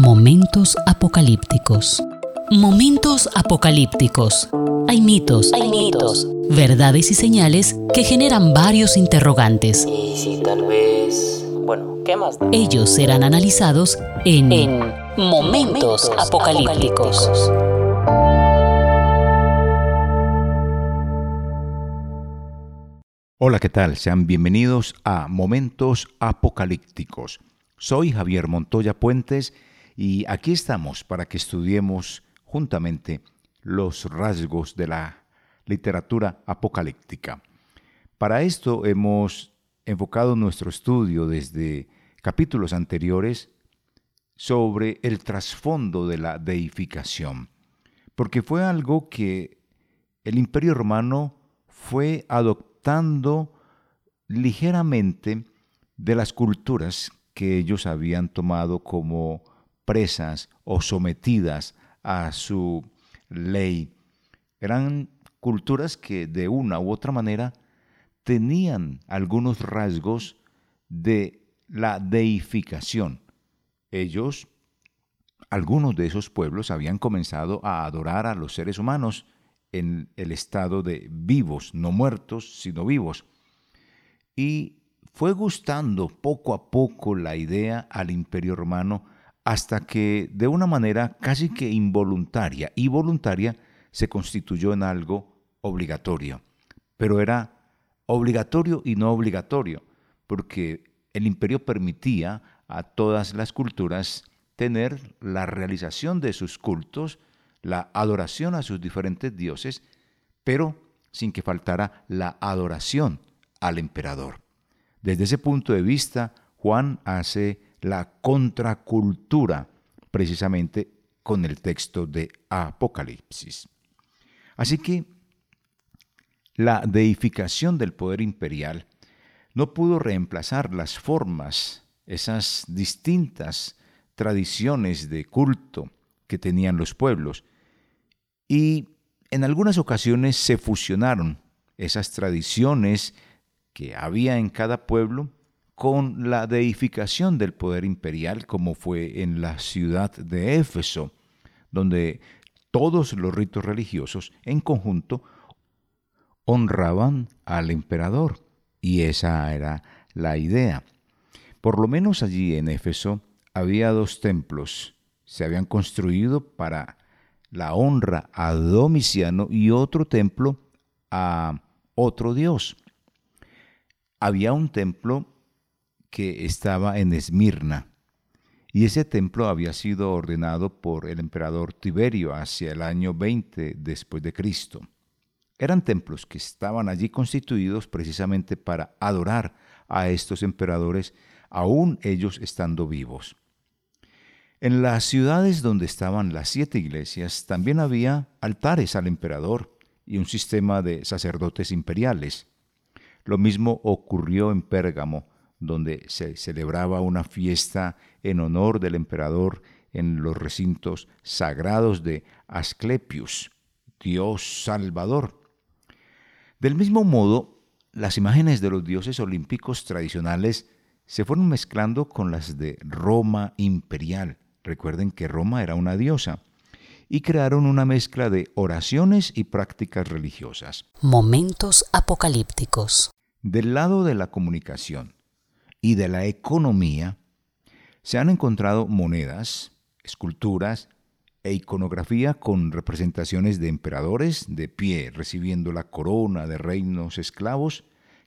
Momentos apocalípticos. Momentos apocalípticos. Hay mitos, hay mitos, verdades y señales que generan varios interrogantes. Y si tal vez... Bueno, ¿qué más? Ellos serán analizados en, En Momentos Apocalípticos. Hola, ¿qué tal? Sean bienvenidos a Momentos Apocalípticos. Soy Javier Montoya Puentes y aquí estamos para que estudiemos juntamente los rasgos de la literatura apocalíptica. Para esto hemos enfocado nuestro estudio desde capítulos anteriores sobre el trasfondo de la deificación, porque fue algo que el imperio romano fue adoptando ligeramente de las culturas que ellos habían tomado como presas o sometidas a su ley. Eran culturas que de una u otra manera tenían algunos rasgos de la deificación. Ellos, algunos de esos pueblos habían comenzado a adorar a los seres humanos en el estado de vivos, no muertos, sino vivos. Y fue gustando poco a poco la idea al imperio romano hasta que de una manera casi que involuntaria y voluntaria se constituyó en algo obligatorio. Pero era obligatorio y no obligatorio, porque el imperio permitía a todas las culturas tener la realización de sus cultos, la adoración a sus diferentes dioses, pero sin que faltara la adoración al emperador. Desde ese punto de vista, Juan hace la contracultura precisamente con el texto de Apocalipsis. Así que la deificación del poder imperial no pudo reemplazar las formas, esas distintas tradiciones de culto que tenían los pueblos. Y en algunas ocasiones se fusionaron esas tradiciones que había en cada pueblo con la deificación del poder imperial, como fue en la ciudad de Éfeso, donde todos los ritos religiosos en conjunto honraban al emperador. Y esa era la idea. Por lo menos allí en Éfeso había dos templos. Se habían construido para la honra a Domiciano y otro templo a otro dios. Había un templo que estaba en Esmirna, y ese templo había sido ordenado por el emperador Tiberio hacia el año 20 después de Cristo. Eran templos que estaban allí constituidos precisamente para adorar a estos emperadores, aún ellos estando vivos. En las ciudades donde estaban las siete iglesias también había altares al emperador y un sistema de sacerdotes imperiales. Lo mismo ocurrió en Pérgamo, donde se celebraba una fiesta en honor del emperador en los recintos sagrados de Asclepius, Dios Salvador. Del mismo modo, las imágenes de los dioses olímpicos tradicionales se fueron mezclando con las de Roma imperial. Recuerden que Roma era una diosa. Y crearon una mezcla de oraciones y prácticas religiosas. Momentos apocalípticos. Del lado de la comunicación y de la economía, se han encontrado monedas, esculturas e iconografía con representaciones de emperadores de pie recibiendo la corona de reinos esclavos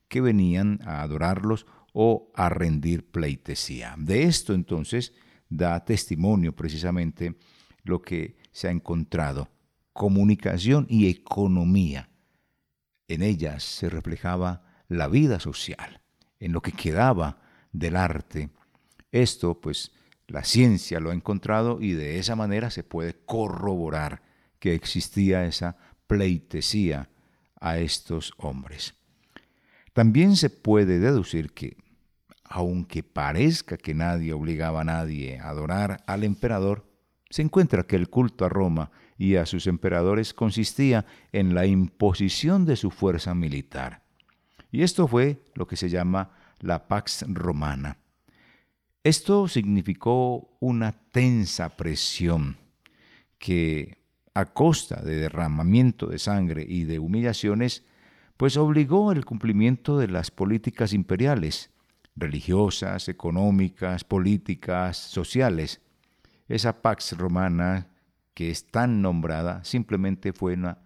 que venían a adorarlos o a rendir pleitesía. De esto entonces da testimonio precisamente lo que se ha encontrado, comunicación y economía. En ellas se reflejaba la vida social, en lo que quedaba del arte. Esto, pues, la ciencia lo ha encontrado y de esa manera se puede corroborar que existía esa pleitesía a estos hombres. También se puede deducir que, aunque parezca que nadie obligaba a nadie a adorar al emperador, se encuentra que el culto a Roma y a sus emperadores consistía en la imposición de su fuerza militar. Y esto fue lo que se llama la Pax Romana. Esto significó una tensa presión que a costa de derramamiento de sangre y de humillaciones, pues obligó el cumplimiento de las políticas imperiales, religiosas, económicas, políticas, sociales. Esa Pax Romana que es tan nombrada simplemente fue una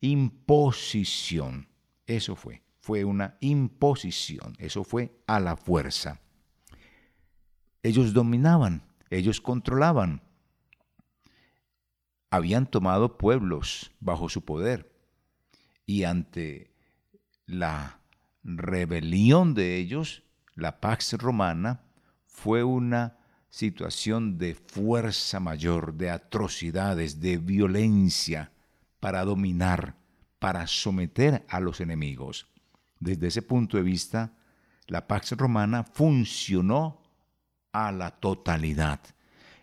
imposición. Eso fue, fue una imposición, eso fue a la fuerza. Ellos dominaban, ellos controlaban. Habían tomado pueblos bajo su poder y ante la rebelión de ellos, la Pax Romana fue una situación de fuerza mayor, de atrocidades, de violencia para dominar, para someter a los enemigos. Desde ese punto de vista, la Pax Romana funcionó a la totalidad.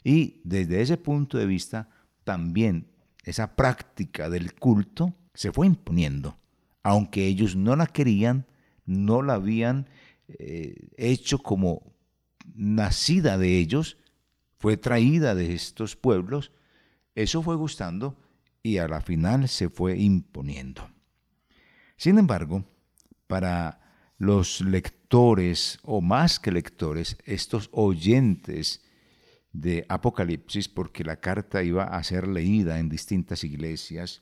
Y desde ese punto de vista, también esa práctica del culto se fue imponiendo. Aunque ellos no la querían, no la habían eh, hecho como nacida de ellos, fue traída de estos pueblos, eso fue gustando y a la final se fue imponiendo. Sin embargo, para los lectores, o más que lectores, estos oyentes de Apocalipsis, porque la carta iba a ser leída en distintas iglesias,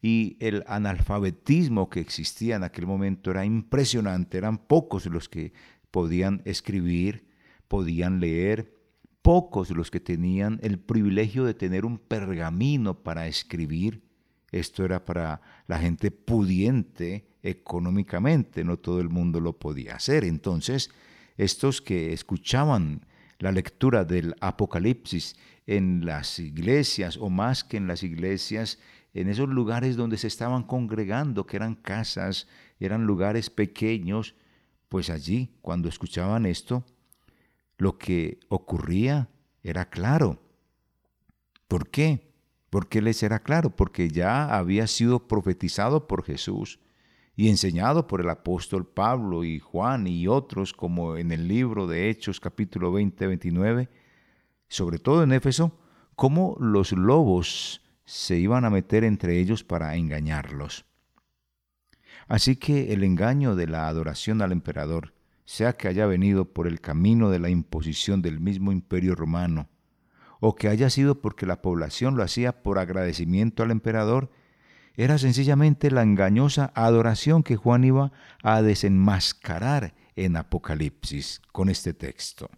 y el analfabetismo que existía en aquel momento era impresionante, eran pocos los que podían escribir, podían leer, pocos los que tenían el privilegio de tener un pergamino para escribir. Esto era para la gente pudiente económicamente, no todo el mundo lo podía hacer. Entonces, estos que escuchaban la lectura del Apocalipsis en las iglesias, o más que en las iglesias, en esos lugares donde se estaban congregando, que eran casas, eran lugares pequeños, pues allí, cuando escuchaban esto, lo que ocurría era claro. ¿Por qué? ¿Por qué les era claro? Porque ya había sido profetizado por Jesús y enseñado por el apóstol Pablo y Juan y otros, como en el libro de Hechos capítulo 20-29, sobre todo en Éfeso, cómo los lobos se iban a meter entre ellos para engañarlos. Así que el engaño de la adoración al emperador, sea que haya venido por el camino de la imposición del mismo imperio romano, o que haya sido porque la población lo hacía por agradecimiento al emperador, era sencillamente la engañosa adoración que Juan iba a desenmascarar en Apocalipsis con este texto.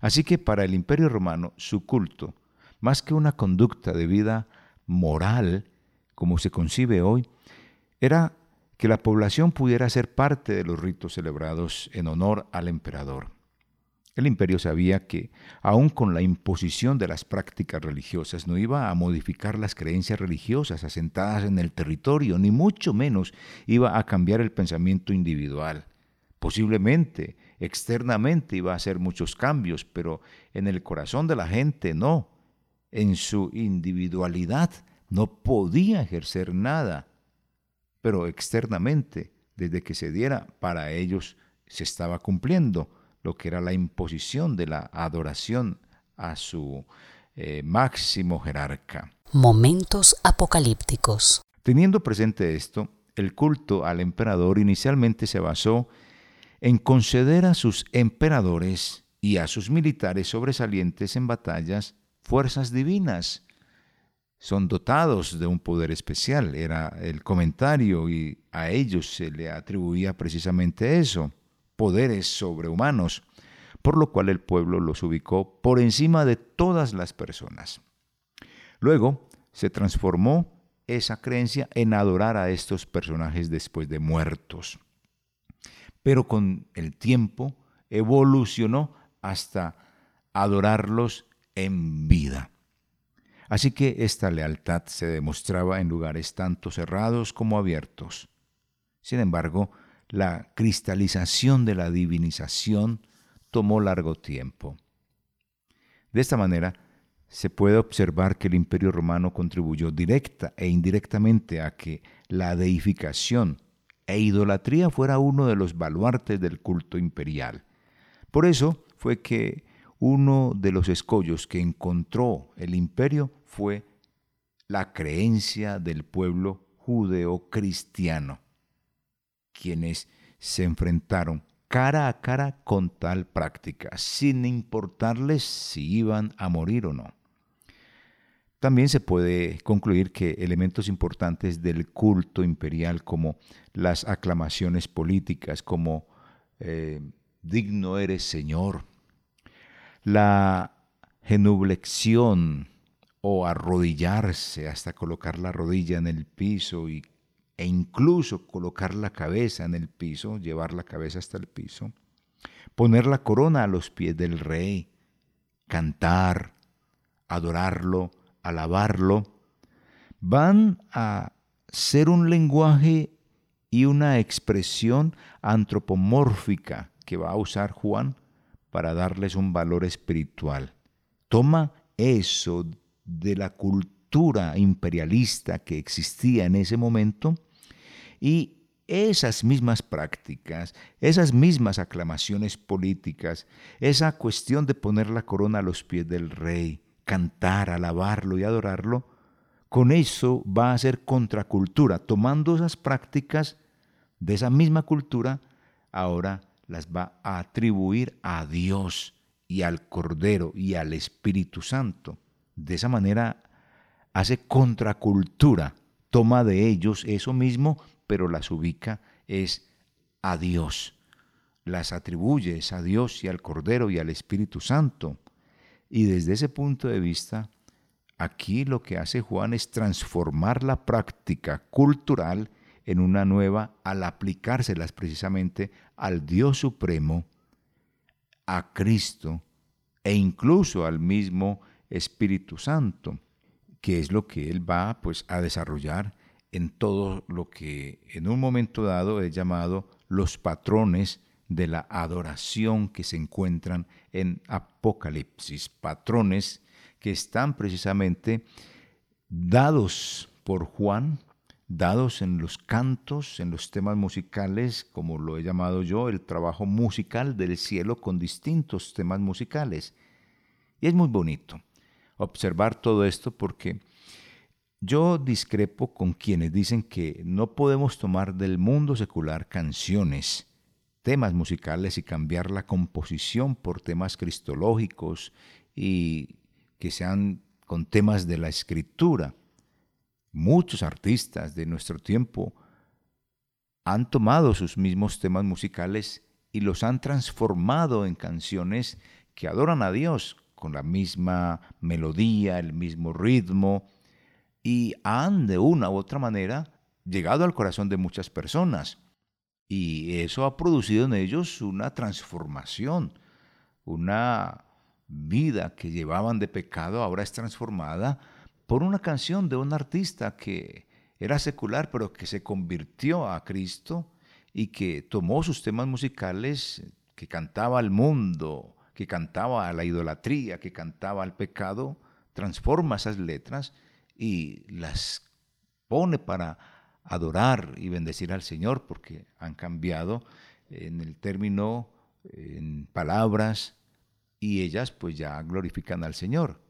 Así que para el imperio romano su culto, más que una conducta de vida moral, como se concibe hoy, era que la población pudiera ser parte de los ritos celebrados en honor al emperador. El imperio sabía que, aun con la imposición de las prácticas religiosas, no iba a modificar las creencias religiosas asentadas en el territorio, ni mucho menos iba a cambiar el pensamiento individual. Posiblemente, externamente iba a hacer muchos cambios, pero en el corazón de la gente no. En su individualidad no podía ejercer nada, pero externamente, desde que se diera, para ellos se estaba cumpliendo lo que era la imposición de la adoración a su eh, máximo jerarca. Momentos apocalípticos. Teniendo presente esto, el culto al emperador inicialmente se basó en conceder a sus emperadores y a sus militares sobresalientes en batallas fuerzas divinas. Son dotados de un poder especial, era el comentario y a ellos se le atribuía precisamente eso poderes sobrehumanos, por lo cual el pueblo los ubicó por encima de todas las personas. Luego se transformó esa creencia en adorar a estos personajes después de muertos. Pero con el tiempo evolucionó hasta adorarlos en vida. Así que esta lealtad se demostraba en lugares tanto cerrados como abiertos. Sin embargo, la cristalización de la divinización tomó largo tiempo. De esta manera, se puede observar que el imperio romano contribuyó directa e indirectamente a que la deificación e idolatría fuera uno de los baluartes del culto imperial. Por eso fue que uno de los escollos que encontró el imperio fue la creencia del pueblo judeo-cristiano, quienes se enfrentaron cara a cara con tal práctica, sin importarles si iban a morir o no. También se puede concluir que elementos importantes del culto imperial como las aclamaciones políticas, como eh, digno eres Señor, la genublexión o arrodillarse hasta colocar la rodilla en el piso y e incluso colocar la cabeza en el piso, llevar la cabeza hasta el piso, poner la corona a los pies del rey, cantar, adorarlo, alabarlo, van a ser un lenguaje y una expresión antropomórfica que va a usar Juan para darles un valor espiritual. Toma eso de la cultura imperialista que existía en ese momento y esas mismas prácticas, esas mismas aclamaciones políticas, esa cuestión de poner la corona a los pies del rey, cantar, alabarlo y adorarlo, con eso va a ser contracultura, tomando esas prácticas de esa misma cultura, ahora las va a atribuir a Dios y al Cordero y al Espíritu Santo. De esa manera hace contracultura, toma de ellos eso mismo pero las ubica es a Dios. Las atribuye a Dios y al Cordero y al Espíritu Santo. Y desde ese punto de vista, aquí lo que hace Juan es transformar la práctica cultural en una nueva al aplicárselas precisamente al Dios Supremo, a Cristo e incluso al mismo Espíritu Santo, que es lo que él va pues a desarrollar en todo lo que en un momento dado he llamado los patrones de la adoración que se encuentran en Apocalipsis, patrones que están precisamente dados por Juan, dados en los cantos, en los temas musicales, como lo he llamado yo, el trabajo musical del cielo con distintos temas musicales. Y es muy bonito observar todo esto porque yo discrepo con quienes dicen que no podemos tomar del mundo secular canciones, temas musicales y cambiar la composición por temas cristológicos y que sean con temas de la escritura. Muchos artistas de nuestro tiempo han tomado sus mismos temas musicales y los han transformado en canciones que adoran a Dios con la misma melodía, el mismo ritmo, y han de una u otra manera llegado al corazón de muchas personas. Y eso ha producido en ellos una transformación, una vida que llevaban de pecado ahora es transformada por una canción de un artista que era secular pero que se convirtió a Cristo y que tomó sus temas musicales, que cantaba al mundo, que cantaba a la idolatría, que cantaba al pecado, transforma esas letras y las pone para adorar y bendecir al Señor porque han cambiado en el término, en palabras, y ellas pues ya glorifican al Señor.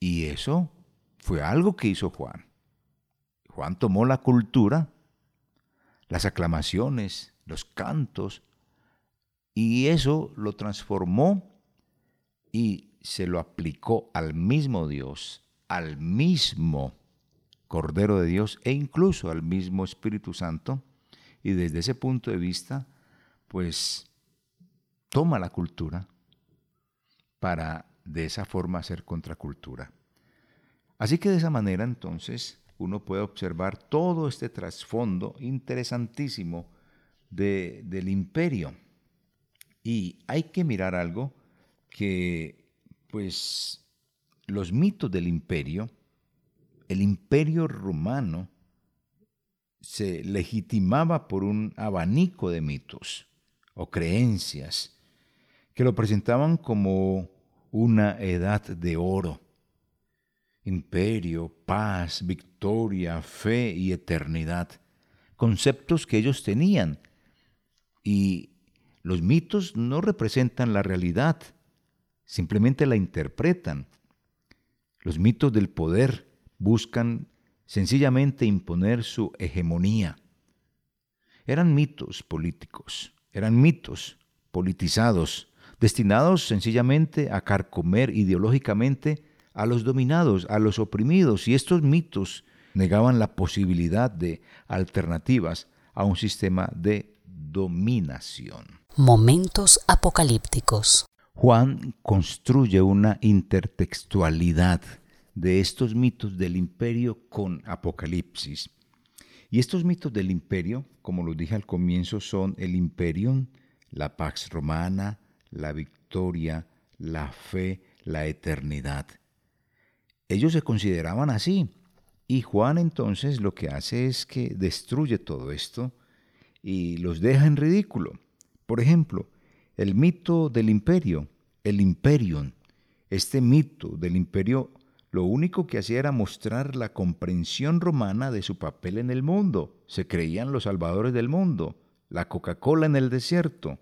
Y eso fue algo que hizo Juan. Juan tomó la cultura, las aclamaciones, los cantos, y eso lo transformó y se lo aplicó al mismo Dios, al mismo Cordero de Dios e incluso al mismo Espíritu Santo. Y desde ese punto de vista, pues toma la cultura para de esa forma hacer contracultura. Así que de esa manera entonces uno puede observar todo este trasfondo interesantísimo de, del imperio. Y hay que mirar algo que pues los mitos del imperio, el imperio romano se legitimaba por un abanico de mitos o creencias que lo presentaban como una edad de oro. Imperio, paz, victoria, fe y eternidad. Conceptos que ellos tenían y Los mitos no representan la realidad, simplemente la interpretan. Los mitos del poder buscan sencillamente imponer su hegemonía. Eran mitos políticos, eran mitos politizados, destinados sencillamente a carcomer ideológicamente a los dominados, a los oprimidos, y estos mitos negaban la posibilidad de alternativas a un sistema de dominación. Momentos apocalípticos. Juan construye una intertextualidad de estos mitos del imperio con Apocalipsis. Y estos mitos del imperio, como lo dije al comienzo, son el imperium, la pax romana, la victoria, la fe, la eternidad. Ellos se consideraban así. Y Juan entonces lo que hace es que destruye todo esto y los deja en ridículo. Por ejemplo, el mito del imperio, el imperium. Este mito del imperio lo único que hacía era mostrar la comprensión romana de su papel en el mundo. Se creían los salvadores del mundo, la Coca-Cola en el desierto.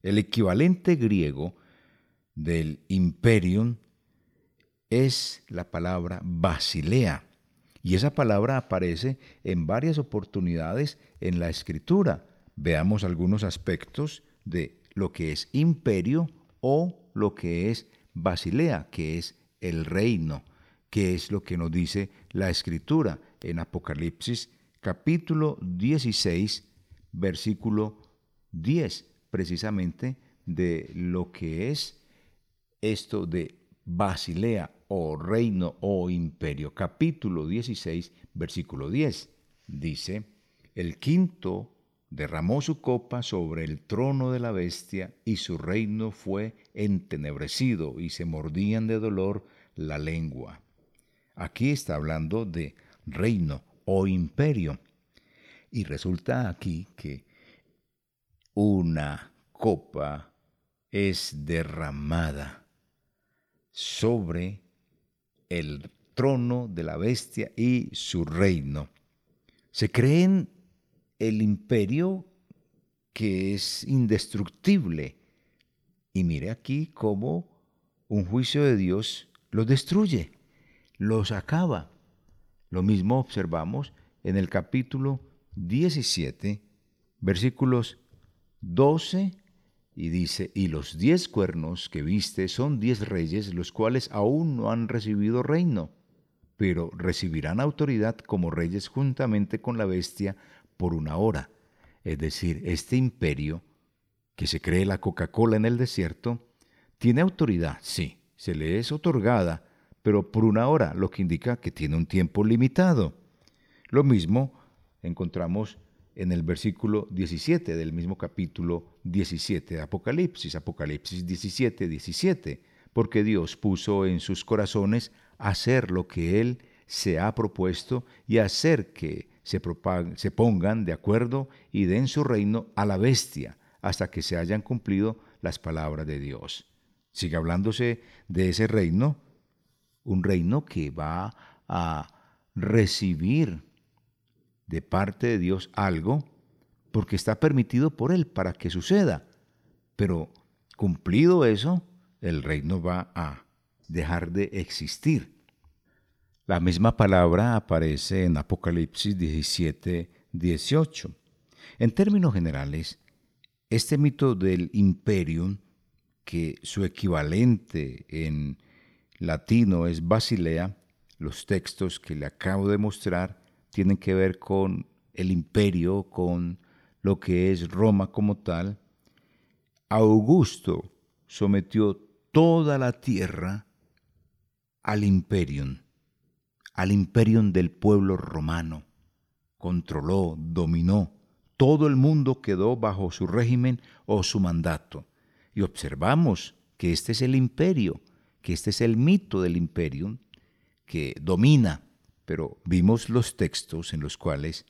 El equivalente griego del imperium es la palabra basilea. Y esa palabra aparece en varias oportunidades en la escritura. Veamos algunos aspectos de lo que es imperio o lo que es basilea, que es el reino, que es lo que nos dice la escritura en Apocalipsis capítulo 16, versículo 10, precisamente de lo que es esto de Basilea o reino o imperio. Capítulo 16, versículo 10. Dice, el quinto derramó su copa sobre el trono de la bestia y su reino fue entenebrecido y se mordían de dolor la lengua. Aquí está hablando de reino o imperio. Y resulta aquí que una copa es derramada sobre el trono de la bestia y su reino. Se creen el imperio que es indestructible. Y mire aquí cómo un juicio de Dios los destruye, los acaba. Lo mismo observamos en el capítulo 17, versículos 12 y dice, y los diez cuernos que viste son diez reyes, los cuales aún no han recibido reino, pero recibirán autoridad como reyes juntamente con la bestia por una hora. Es decir, este imperio, que se cree la Coca-Cola en el desierto, tiene autoridad, sí, se le es otorgada, pero por una hora, lo que indica que tiene un tiempo limitado. Lo mismo encontramos en el versículo 17 del mismo capítulo 17 de Apocalipsis, Apocalipsis 17, 17, porque Dios puso en sus corazones hacer lo que Él se ha propuesto y hacer que se, se pongan de acuerdo y den su reino a la bestia hasta que se hayan cumplido las palabras de Dios. Sigue hablándose de ese reino, un reino que va a recibir de parte de Dios algo porque está permitido por Él para que suceda. Pero cumplido eso, el reino va a dejar de existir. La misma palabra aparece en Apocalipsis 17, 18. En términos generales, este mito del imperium, que su equivalente en latino es Basilea, los textos que le acabo de mostrar tienen que ver con el imperio, con lo que es Roma como tal. Augusto sometió toda la tierra al imperium, al imperium del pueblo romano. Controló, dominó. Todo el mundo quedó bajo su régimen o su mandato. Y observamos que este es el imperio, que este es el mito del imperium, que domina, pero vimos los textos en los cuales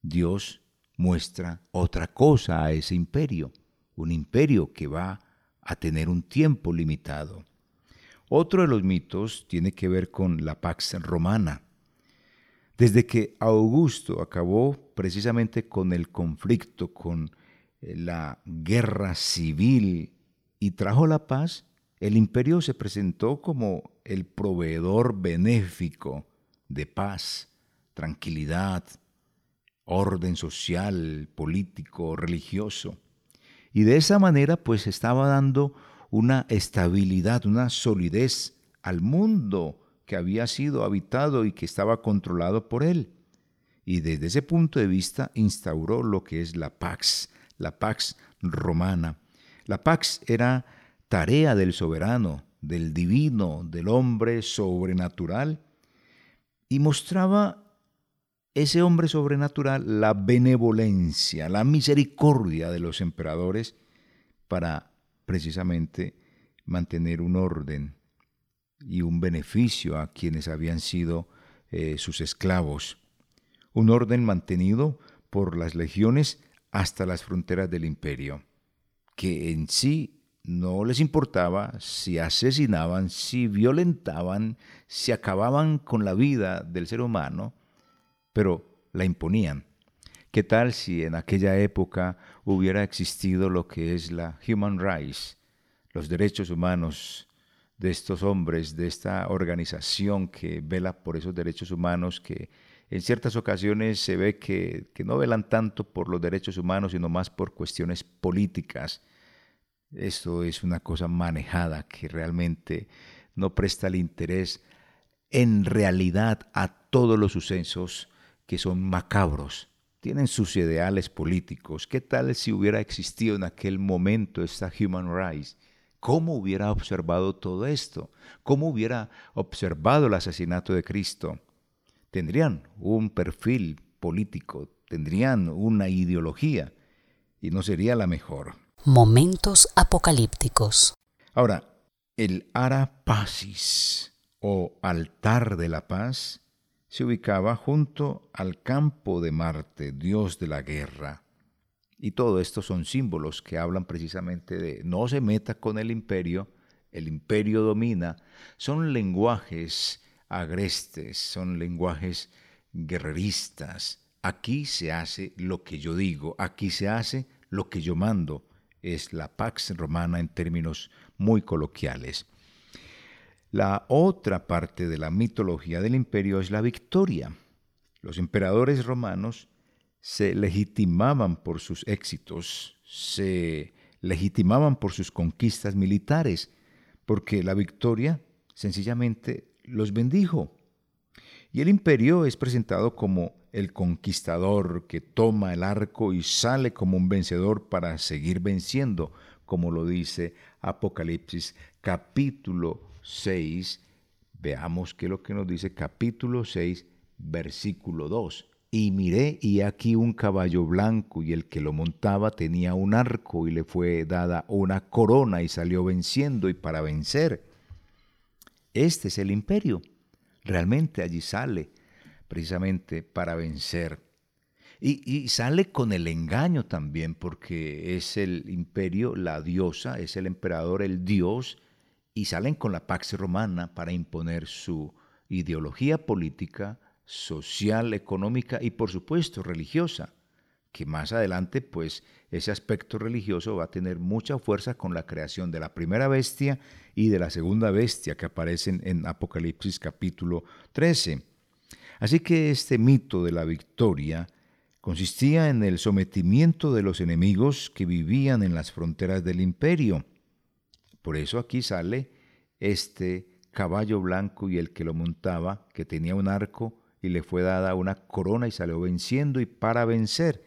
Dios muestra otra cosa a ese imperio, un imperio que va a tener un tiempo limitado. Otro de los mitos tiene que ver con la Pax Romana. Desde que Augusto acabó precisamente con el conflicto, con la guerra civil y trajo la paz, el imperio se presentó como el proveedor benéfico de paz, tranquilidad, orden social, político, religioso. Y de esa manera pues estaba dando una estabilidad, una solidez al mundo que había sido habitado y que estaba controlado por él. Y desde ese punto de vista instauró lo que es la Pax, la Pax romana. La Pax era tarea del soberano, del divino, del hombre sobrenatural, y mostraba ese hombre sobrenatural la benevolencia, la misericordia de los emperadores para precisamente mantener un orden y un beneficio a quienes habían sido eh, sus esclavos. Un orden mantenido por las legiones hasta las fronteras del imperio, que en sí no les importaba si asesinaban, si violentaban, si acababan con la vida del ser humano, pero la imponían. ¿Qué tal si en aquella época hubiera existido lo que es la human rights, los derechos humanos de estos hombres, de esta organización que vela por esos derechos humanos, que en ciertas ocasiones se ve que, no velan tanto por los derechos humanos, sino más por cuestiones políticas? Esto es una cosa manejada que realmente no presta el interés en realidad a todos los sucesos que son macabros, tienen sus ideales políticos. ¿Qué tal si hubiera existido en aquel momento esta Human Rights? ¿Cómo hubiera observado todo esto? ¿Cómo hubiera observado el asesinato de Cristo? Tendrían un perfil político, tendrían una ideología y no sería la mejor. Momentos apocalípticos. Ahora, el Ara Pacis o altar de la paz se ubicaba junto al campo de Marte, dios de la guerra. Y todo esto son símbolos que hablan precisamente de no se meta con el imperio, el imperio domina, son lenguajes agrestes, son lenguajes guerreristas. Aquí se hace lo que yo digo, aquí se hace lo que yo mando es la Pax Romana en términos muy coloquiales. La otra parte de la mitología del imperio es la victoria. Los emperadores romanos se legitimaban por sus éxitos, se legitimaban por sus conquistas militares, porque la victoria sencillamente los bendijo. Y el imperio es presentado como el conquistador que toma el arco y sale como un vencedor para seguir venciendo, como lo dice Apocalipsis capítulo 6. Veamos qué es lo que nos dice capítulo 6, versículo 2. Y miré y aquí un caballo blanco y el que lo montaba tenía un arco y le fue dada una corona y salió venciendo y para vencer. Este es el imperio. Realmente allí sale precisamente para vencer. Y, sale con el engaño también, porque es el imperio, la diosa, es el emperador, el dios, y salen con la Pax Romana para imponer su ideología política, social, económica y por supuesto religiosa, que más adelante pues ese aspecto religioso va a tener mucha fuerza con la creación de la primera bestia y de la segunda bestia que aparecen en Apocalipsis capítulo 13. Así que este mito de la victoria consistía en el sometimiento de los enemigos que vivían en las fronteras del imperio. Por eso aquí sale este caballo blanco y el que lo montaba, que tenía un arco y le fue dada una corona y salió venciendo y para vencer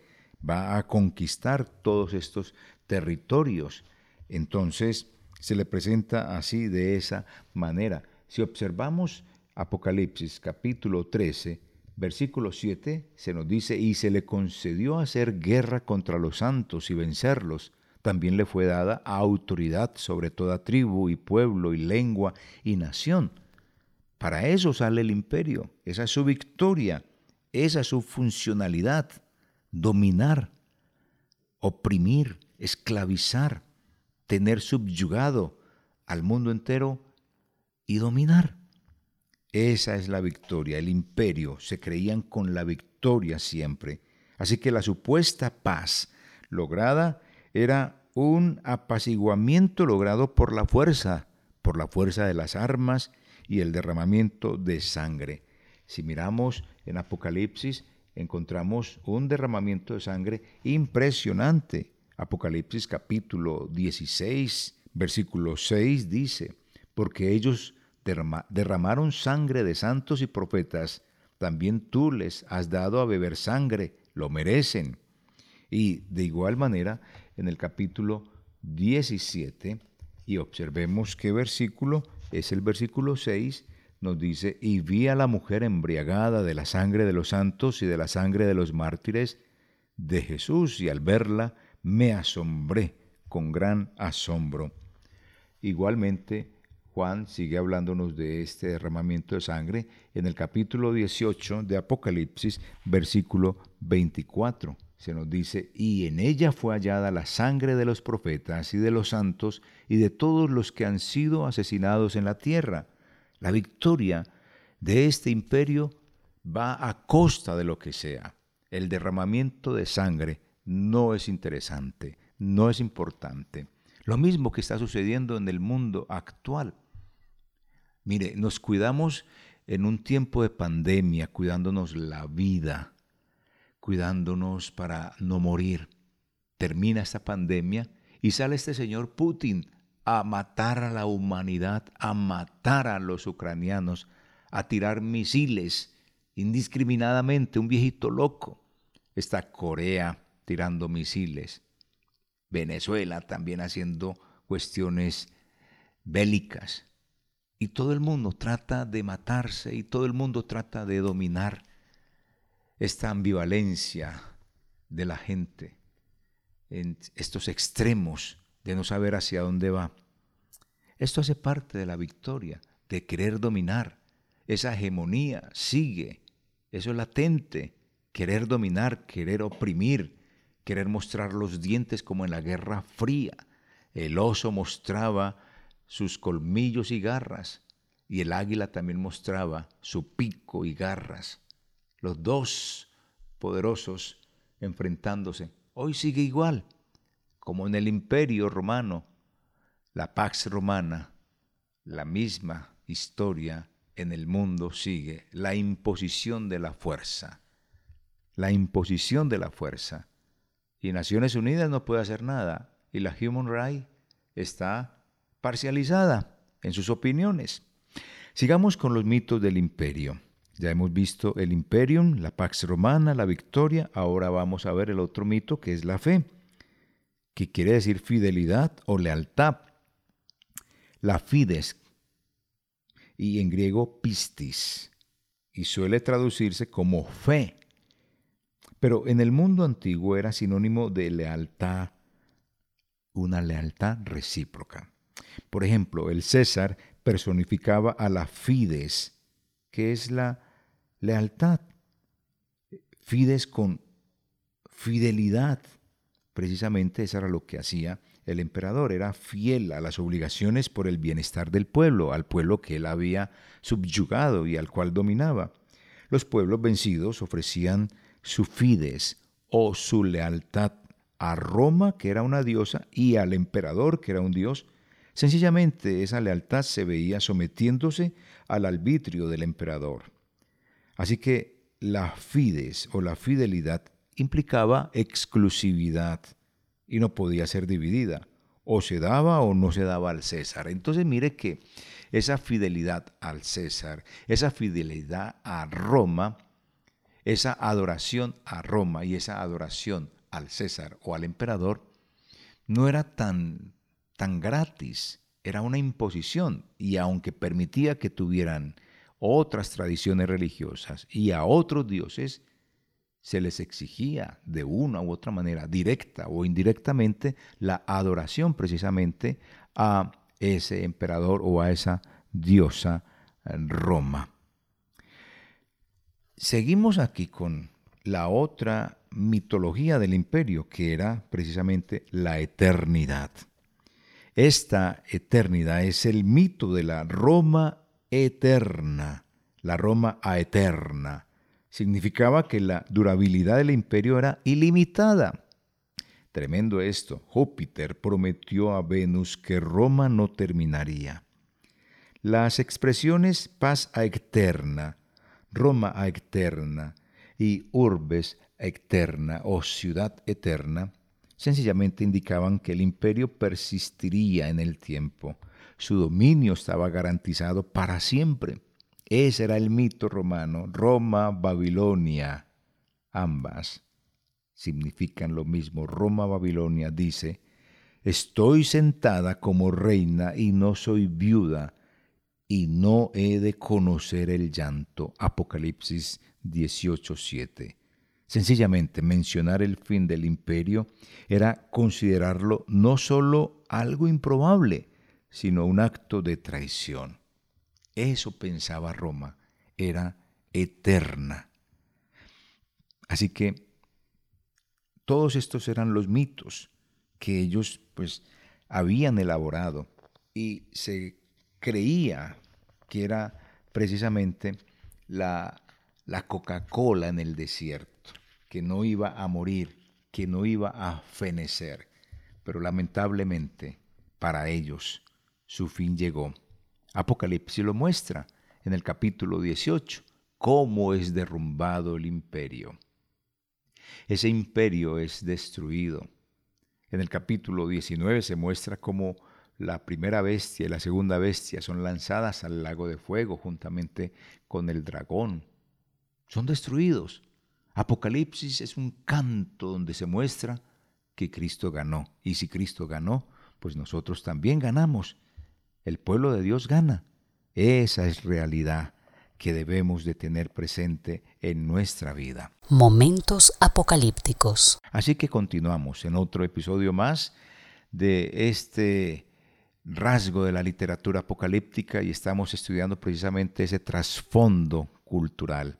va a conquistar todos estos territorios. Entonces se le presenta así de esa manera. Si observamos Apocalipsis capítulo 13, versículo 7, se nos dice, y se le concedió hacer guerra contra los santos y vencerlos. También le fue dada autoridad sobre toda tribu y pueblo y lengua y nación. Para eso sale el imperio, esa es su victoria, esa es su funcionalidad, dominar, oprimir, esclavizar, tener subyugado al mundo entero y dominar. Esa es la victoria, el imperio. Se creían con la victoria siempre. Así que la supuesta paz lograda era un apaciguamiento logrado por la fuerza, por la fuerza de las armas y el derramamiento de sangre. Si miramos en Apocalipsis, encontramos un derramamiento de sangre impresionante. Apocalipsis capítulo 16, versículo 6 dice, porque ellos derramaron sangre de santos y profetas, también tú les has dado a beber sangre, lo merecen. Y de igual manera, en el capítulo 17, y observemos qué versículo es el versículo 6, nos dice, y vi a la mujer embriagada de la sangre de los santos y de la sangre de los mártires de Jesús, y al verla me asombré con gran asombro. Igualmente, Juan sigue hablándonos de este derramamiento de sangre en el capítulo 18 de Apocalipsis, versículo 24. Se nos dice, y en ella fue hallada la sangre de los profetas y de los santos y de todos los que han sido asesinados en la tierra. La victoria de este imperio va a costa de lo que sea. El derramamiento de sangre no es interesante, no es importante. Lo mismo que está sucediendo en el mundo actual. Mire, nos cuidamos en un tiempo de pandemia, cuidándonos la vida, cuidándonos para no morir. Termina esta pandemia y sale este señor Putin a matar a la humanidad, a matar a los ucranianos, a tirar misiles indiscriminadamente, un viejito loco. Está Corea tirando misiles, Venezuela también haciendo cuestiones bélicas. Y todo el mundo trata de matarse y todo el mundo trata de dominar esta ambivalencia de la gente en estos extremos de no saber hacia dónde va. Esto hace parte de la victoria, de querer dominar. Esa hegemonía sigue, eso es latente, querer dominar, querer oprimir, querer mostrar los dientes como en la Guerra Fría. El oso mostraba sus colmillos y garras, y el águila también mostraba su pico y garras. Los dos poderosos enfrentándose. Hoy sigue igual como en el imperio romano, la Pax Romana, la misma historia en el mundo sigue, la imposición de la fuerza, la imposición de la fuerza. Y Naciones Unidas no puede hacer nada, y la Human Rights está parcializada en sus opiniones. Sigamos con los mitos del imperio. Ya hemos visto el imperium, la Pax Romana, la victoria, ahora vamos a ver el otro mito que es la fe que quiere decir fidelidad o lealtad. La fides, y en griego pistis, y suele traducirse como fe. Pero en el mundo antiguo era sinónimo de lealtad, una lealtad recíproca. Por ejemplo, el César personificaba a la fides, que es la lealtad. Fides con fidelidad, Precisamente eso era lo que hacía el emperador, era fiel a las obligaciones por el bienestar del pueblo, al pueblo que él había subyugado y al cual dominaba. Los pueblos vencidos ofrecían su fides o su lealtad a Roma, que era una diosa, y al emperador, que era un dios. Sencillamente esa lealtad se veía sometiéndose al arbitrio del emperador. Así que la fides o la fidelidad implicaba exclusividad y no podía ser dividida. O se daba o no se daba al César. Entonces mire que esa fidelidad al César, esa fidelidad a Roma, esa adoración a Roma y esa adoración al César o al emperador, no era tan, tan gratis, era una imposición. Y aunque permitía que tuvieran otras tradiciones religiosas y a otros dioses, se les exigía de una u otra manera, directa o indirectamente, la adoración precisamente a ese emperador o a esa diosa eh, Roma. Seguimos aquí con la otra mitología del imperio, que era precisamente la eternidad. Esta eternidad es el mito de la Roma eterna, la Roma aeterna, significaba que la durabilidad del imperio era ilimitada. Tremendo esto. Júpiter prometió a Venus que Roma no terminaría. Las expresiones paz a eterna, Roma a eterna y urbes eterna o ciudad eterna sencillamente indicaban que el imperio persistiría en el tiempo. Su dominio estaba garantizado para siempre. Ese era el mito romano. Roma, Babilonia, ambas significan lo mismo. Roma, Babilonia dice, estoy sentada como reina y no soy viuda y no he de conocer el llanto. Apocalipsis 18:7. Sencillamente mencionar el fin del imperio era considerarlo no solo algo improbable, sino un acto de traición. Eso pensaba Roma, era eterna. Así que todos estos eran los mitos que ellos pues habían elaborado y se creía que era precisamente la, la Coca-Cola en el desierto, que no iba a morir, que no iba a fenecer. Pero lamentablemente para ellos su fin llegó. Apocalipsis lo muestra en el capítulo 18, cómo es derrumbado el imperio. Ese imperio es destruido. En el capítulo 19 se muestra cómo la primera bestia y la segunda bestia son lanzadas al lago de fuego juntamente con el dragón. Son destruidos. Apocalipsis es un canto donde se muestra que Cristo ganó. Y si Cristo ganó, pues nosotros también ganamos. El pueblo de Dios gana. Esa es realidad que debemos de tener presente en nuestra vida. Momentos apocalípticos. Así que continuamos en otro episodio más de este rasgo de la literatura apocalíptica y estamos estudiando precisamente ese trasfondo cultural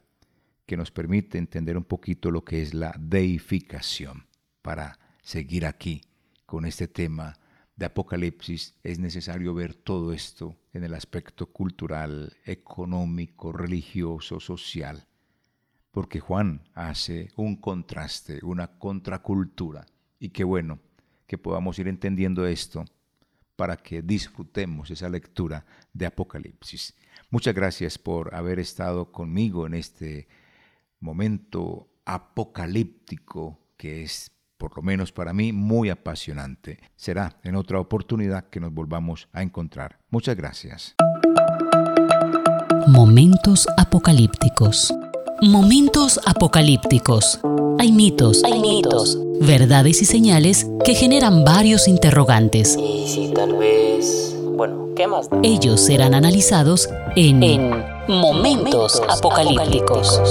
que nos permite entender un poquito lo que es la deificación. Para seguir aquí con este tema de Apocalipsis es necesario ver todo esto en el aspecto cultural, económico, religioso, social, porque Juan hace un contraste, una contracultura, y qué bueno que podamos ir entendiendo esto para que disfrutemos esa lectura de Apocalipsis. Muchas gracias por haber estado conmigo en este momento apocalíptico que es, por lo menos para mí, muy apasionante. Será en otra oportunidad que nos volvamos a encontrar. Muchas gracias. Momentos apocalípticos. Momentos apocalípticos. Hay mitos, hay mitos, verdades y señales que generan varios interrogantes. Y si tal vez... Bueno, ¿qué más? Ellos serán analizados en, En Momentos apocalípticos.